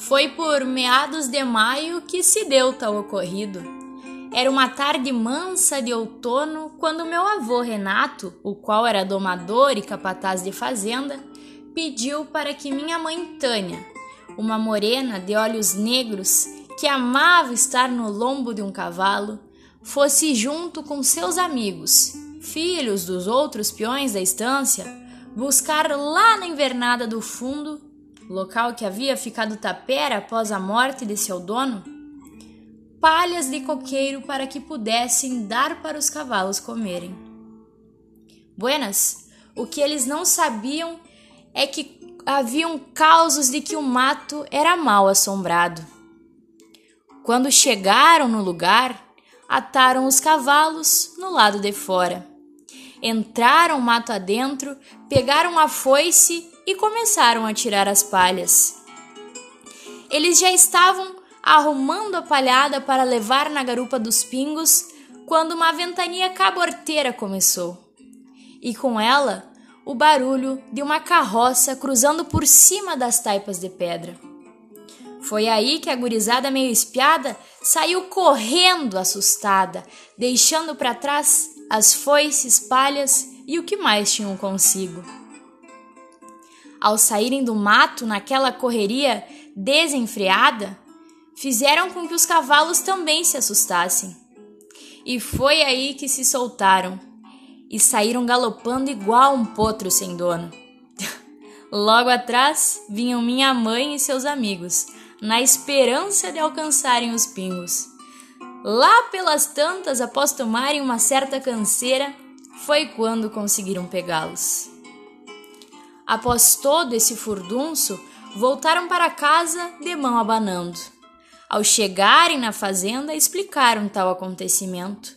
Foi por meados de maio que se deu tal ocorrido. Era uma tarde mansa de outono quando meu avô Renato, o qual era domador e capataz de fazenda, pediu para que minha mãe Tânia, uma morena de olhos negros que amava estar no lombo de um cavalo, fosse junto com seus amigos, filhos dos outros peões da estância, buscar lá na invernada do fundo local que havia ficado tapera após a morte de seu dono, palhas de coqueiro para que pudessem dar para os cavalos comerem. Buenas, o que eles não sabiam é que haviam causos de que o mato era mal assombrado. Quando chegaram no lugar, ataram os cavalos no lado de fora. Entraram mato adentro, pegaram a foice e começaram a tirar as palhas. Eles já estavam arrumando a palhada para levar na garupa dos pingos quando uma ventania caborteira começou. E com ela, o barulho de uma carroça cruzando por cima das taipas de pedra. Foi aí que a gurizada meio espiada saiu correndo assustada, deixando para trás as foices, palhas e o que mais tinham consigo ao saírem do mato naquela correria desenfreada, fizeram com que os cavalos também se assustassem. E foi aí que se soltaram e saíram galopando igual um potro sem dono. Logo atrás vinham minha mãe e seus amigos, na esperança de alcançarem os pingos. Lá pelas tantas, após tomarem uma certa canseira, foi quando conseguiram pegá-los. Após todo esse furdunço, voltaram para casa de mão abanando. Ao chegarem na fazenda, explicaram tal acontecimento.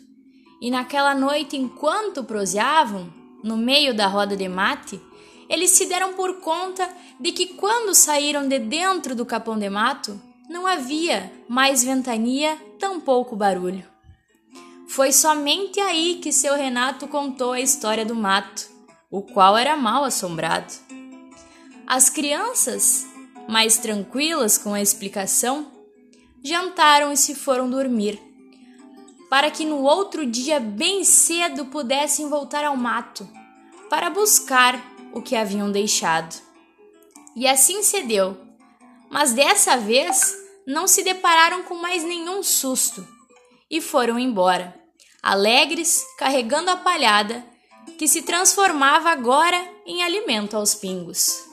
E naquela noite, enquanto proseavam, no meio da roda de mate, eles se deram por conta de que quando saíram de dentro do capão de mato, não havia mais ventania, tampouco barulho. Foi somente aí que seu Renato contou a história do mato, o qual era mal assombrado. As crianças, mais tranquilas com a explicação, jantaram e se foram dormir, para que no outro dia, bem cedo, pudessem voltar ao mato para buscar o que haviam deixado. E assim se deu, mas dessa vez não se depararam com mais nenhum susto e foram embora, alegres, carregando a palhada que se transformava agora em alimento aos pingos.